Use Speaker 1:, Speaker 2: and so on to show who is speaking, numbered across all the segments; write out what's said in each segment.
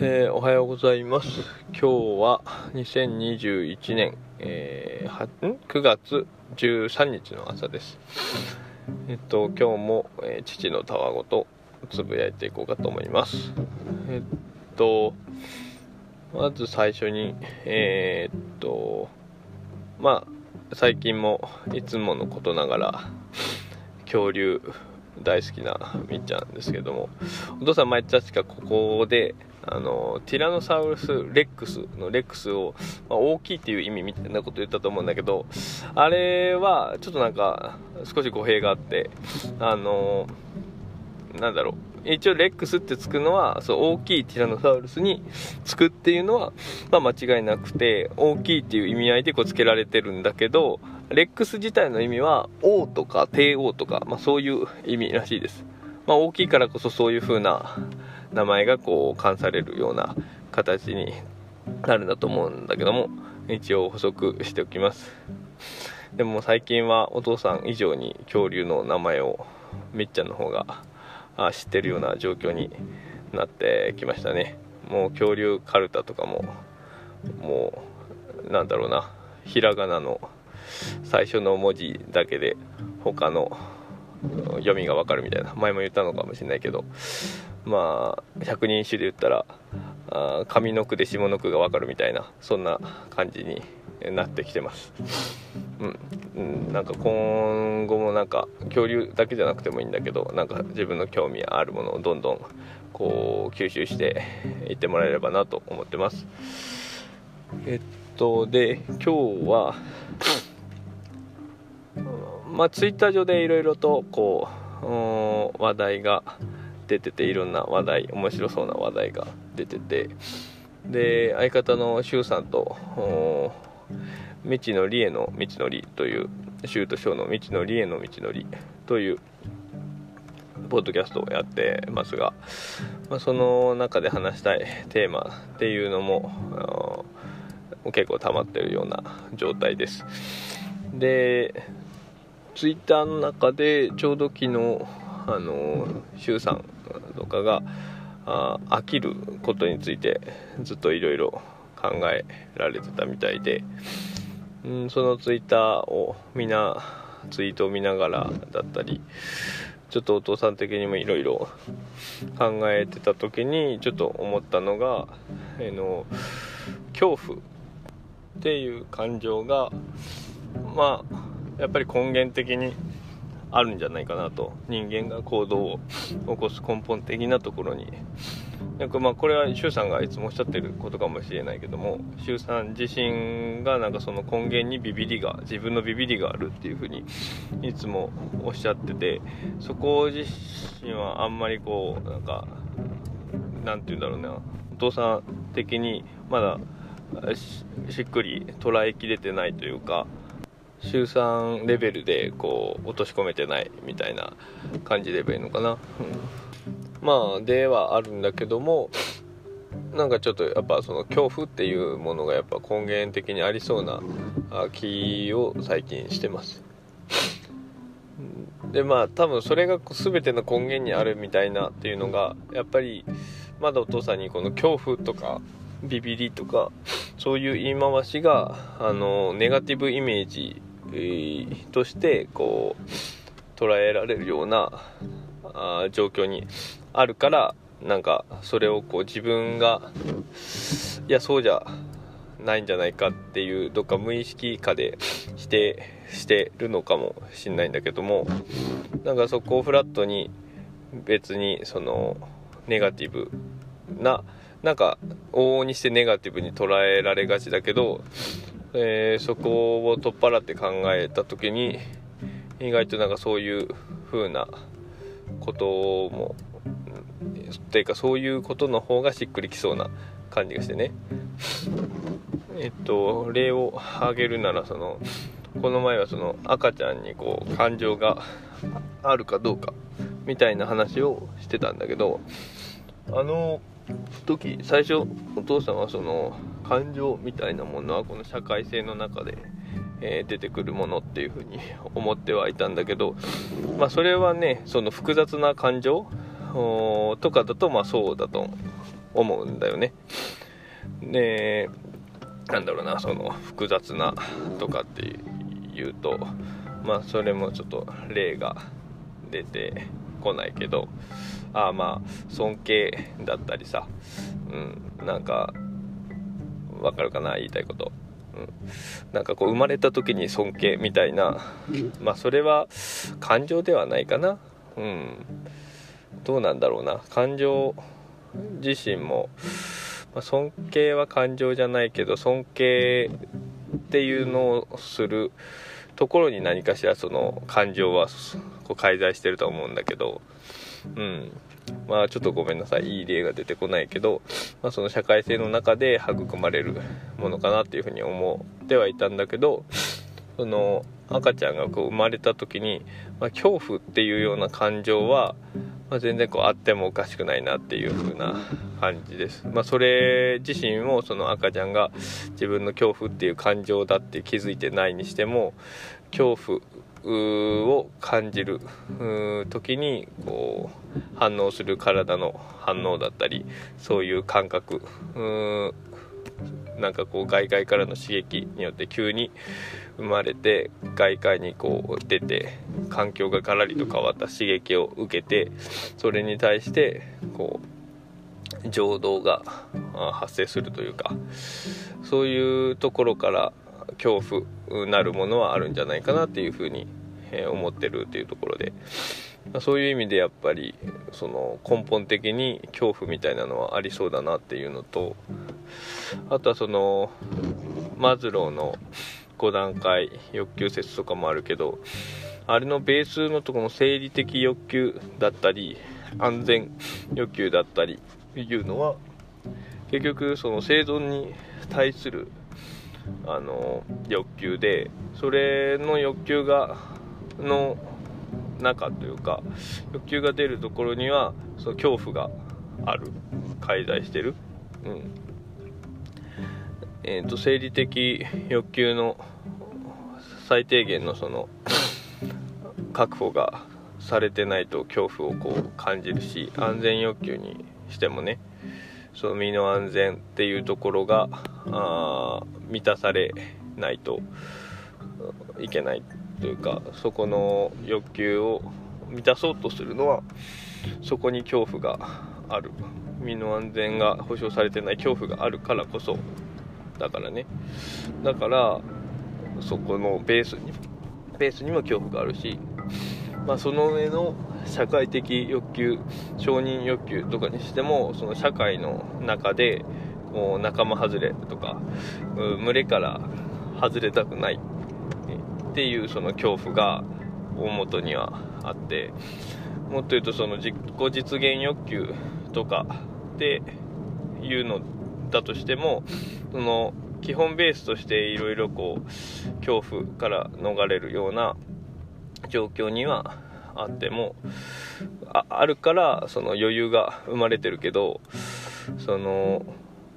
Speaker 1: えー、おはようございます。今日は2021年、えー、9月13日の朝です。えっと今日も、えー、父のたわごとつぶやいていこうかと思います。えっとまず最初にえー、っとまあ最近もいつものことながら恐竜大好きなみっちゃんですけどもお父さん前確かここであのティラノサウルスレックスのレックスを、まあ、大きいっていう意味みたいなこと言ったと思うんだけどあれはちょっとなんか少し語弊があってあのなんだろう。一応レックスってつくのはそう大きいティラノサウルスにつくっていうのは、まあ、間違いなくて大きいっていう意味合いでこうつけられてるんだけどレックス自体の意味は王とか帝王とか、まあ、そういう意味らしいです、まあ、大きいからこそそういう風な名前がこう冠されるような形になるんだと思うんだけども一応補足しておきます。でも最近はお父さん以上に恐竜の名前をみっちゃんの方が知ってるような状況になってきましたね。もう恐竜カルタとかももうなんだろうな。ひらがなの最初の文字だけで他の読みがわかるみたいな。前も言ったのかもしれないけど。まあ百人一首で言ったらあ上の句で下の句がわかるみたいなそんな感じになってきてます。うん、なんか今後もなんか恐竜だけじゃなくてもいいんだけどなんか自分の興味あるものをどんどんこう吸収していってもらえればなと思ってます。えっとで今日はまあツイッター上でいろいろとこう話題が出てていろんな話題面白そうな話題が出ててで相方の周さんと未知のりへの道のりというシュートショーの未知のりへの道のりというポッドキャストをやってますが、まあ、その中で話したいテーマっていうのも結構溜まってるような状態です。でツイッターの中でちょうど昨日あの周さんとかがあ飽きることについてずっといろいろ考えられてたみたいで、うん、そのツイッターをみんなツイートを見ながらだったりちょっとお父さん的にもいろいろ考えてた時にちょっと思ったのが、えの恐怖っていう感情がまあやっぱり根源的にあるんじゃないかなと。人間が行動を起こす根本的なところに。なんかまあこれは周さんがいつもおっしゃってることかもしれないけども周さん自身がなんかその根源にビビりが自分のビビりがあるっていうふうにいつもおっしゃっててそこ自身はあんまりこうなんかなんて言うんだろうな。お父さん的にまだしっくり捉えきれてないというか週3レベルでこう落とし込めてないみたいな感じで言えばいいのかな、うん、まあではあるんだけどもなんかちょっとやっぱその恐怖っていうものがやっぱ根源的にありそうな気を最近してます。でまあ多分それが全ての根源にあるみたいなっていうのがやっぱりまだお父さんにこの恐怖とかビビりとかそういう言い回しがあのネガティブイメージとしてこう捉えられるようなあ状況にあるからなんかそれをこう自分がいやそうじゃないんじゃないかっていうどっか無意識化で否定してるのかもしんないんだけどもなんかそこをフラットに別にそのネガティブななんか往々にしてネガティブに捉えられがちだけどえー、そこを取っ払って考えた時に意外となんかそういう風なこともっていうかそういうことの方がしっくりきそうな感じがしてね。えっと例を挙げるならそのこの前はその赤ちゃんにこう感情があるかどうかみたいな話をしてたんだけどあの時最初お父さんはその感情みたいなものはこの社会性の中で、えー、出てくるものっていうふうに 思ってはいたんだけど、まあ、それはねその複雑な感情とかだとまあそうだと思うんだよね。でなんだろうなその複雑なとかっていうとまあそれもちょっと例が出てこないけどあまあ尊敬だったりさうんなんかわかるかな言いたいこと、うん、なんかこう生まれた時に尊敬みたいな。まあそれは感情ではないかな。うん。どうなんだろうな。感情自身も、まあ、尊敬は感情じゃないけど尊敬っていうのをするところに何かしらその感情はこう介在してると思うんだけど。うんまあちょっとごめんなさい。いい例が出てこないけど、まあ、その社会性の中で育まれるものかなっていうふうに思ってはいたんだけどその赤ちゃんがこう生まれた時に、まあ、恐怖っていうような感情は、まあ、全然こうあってもおかしくないなっていう風な感じです、まあ、それ自身もその赤ちゃんが自分の恐怖っていう感情だって気づいてないにしても恐怖を感じる時にこう反応する体の反応だったりそういう感覚なんかこう外界からの刺激によって急に生まれて外界にこう出て環境がガラリと変わった刺激を受けてそれに対してこう情動が発生するというかそういうところから恐怖なるものはあるんじゃないかなっていうふうに思ってるっていうところで。そういう意味でやっぱりその根本的に恐怖みたいなのはありそうだなっていうのとあとはそのマズローの5段階欲求説とかもあるけどあれのベースのとこの生理的欲求だったり安全欲求だったりいうのは結局その生存に対するあの欲求でそれの欲求がの中というか欲求が出るところにはその恐怖がある。介在してる、うん。えーと、生理的欲求の最低限のその確保がされてないと恐怖をこう感じるし安全欲求にしてもねその身の安全っていうところがあ満たされないといけないというかそこの欲求を満たそうとするのはそこに恐怖がある。身の安全が保障されてない恐怖があるからこそだからね。だからそこのベースにベースにも恐怖があるし、まあ、その上の社会的欲求承認欲求とかにしてもその社会の中でこう仲間外れとか群れから外れたくないっていうその恐怖が大元にはあってもっと言うとその自己実現欲求とかっていうのだとしてもその基本ベースとしていろいろこう恐怖から逃れるような状況にはあってもああるからその余裕が生まれてるけどその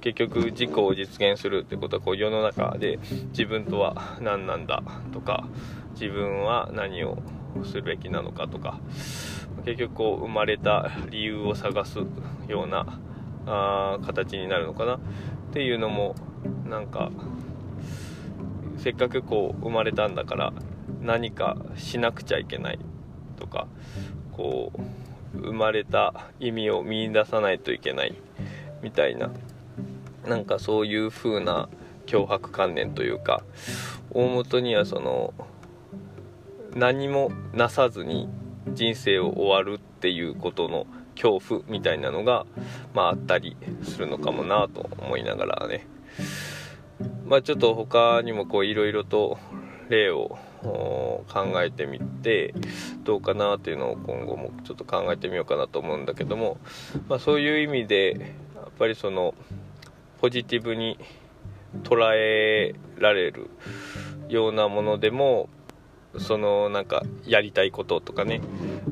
Speaker 1: 結局自己を実現するってことはこう世の中で自分とは何なんだとか自分は何をするべきなのかとか結局こう生まれた理由を探すようなあ形になるのかなっていうのもなんかせっかくこう生まれたんだから何かしなくちゃいけない。とかこう生まれた意味を見いださないといけないみたいななんかそういう風な脅迫観念というか大元にはその何もなさずに人生を終わるっていうことの恐怖みたいなのが、まあ、あったりするのかもなと思いながらね。まあちょっと他にもこういろいろと例を考えてみてどうかなっていうのを今後もちょっと考えてみようかなと思うんだけども、まあ、そういう意味でやっぱりそのポジティブに捉えられるようなものでもそのなんかやりたいこととかね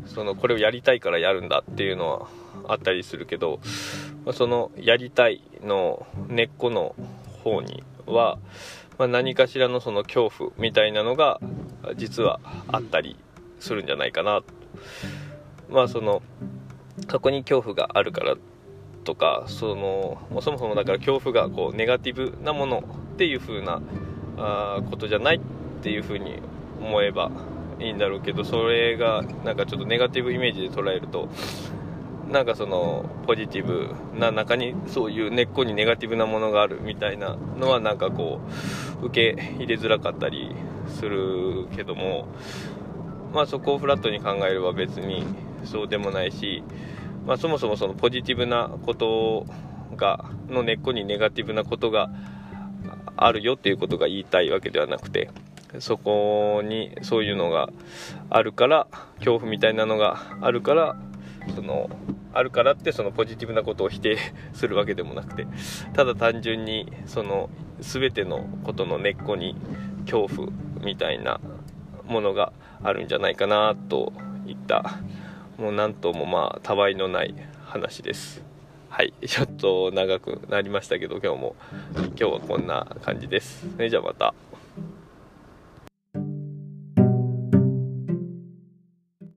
Speaker 1: そのこれをやりたいからやるんだっていうのはあったりするけどまあそのやりたいの根っこの方には、まあ、何かしらのその恐怖みたいなのが実はあったりするんじゃないかな。まあそのそこに恐怖があるからとかそのそもそもだから恐怖がこうネガティブなものっていう風なあことじゃないっていう風に思えばいいんだろうけどそれがなんかちょっとネガティブイメージで捉えるとなんかそのポジティブな中にそういう根っこにネガティブなものがあるみたいなのはなんかこう受け入れづらかったりするけどもまあそこをフラットに考えれば別にそうでもないし、まあ、そもそもそのポジティブなことがの根っこにネガティブなことがあるよっていうことが言いたいわけではなくてそこにそういうのがあるから恐怖みたいなのがあるからそのあるからってそのポジティブなことを否定 するわけでもなくてただ単純にその全てのことの根っこに恐怖みたいなものがあるんじゃないかなといったもう何ともまあたわいのない話です。はい。ちょっと長くなりましたけど今日も今日はこんな感じです。それじゃあまた。